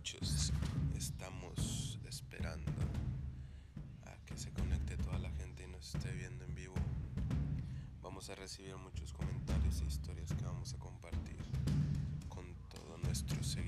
noches. Estamos esperando a que se conecte toda la gente y nos esté viendo en vivo. Vamos a recibir muchos comentarios e historias que vamos a compartir con todo nuestro. seguidores.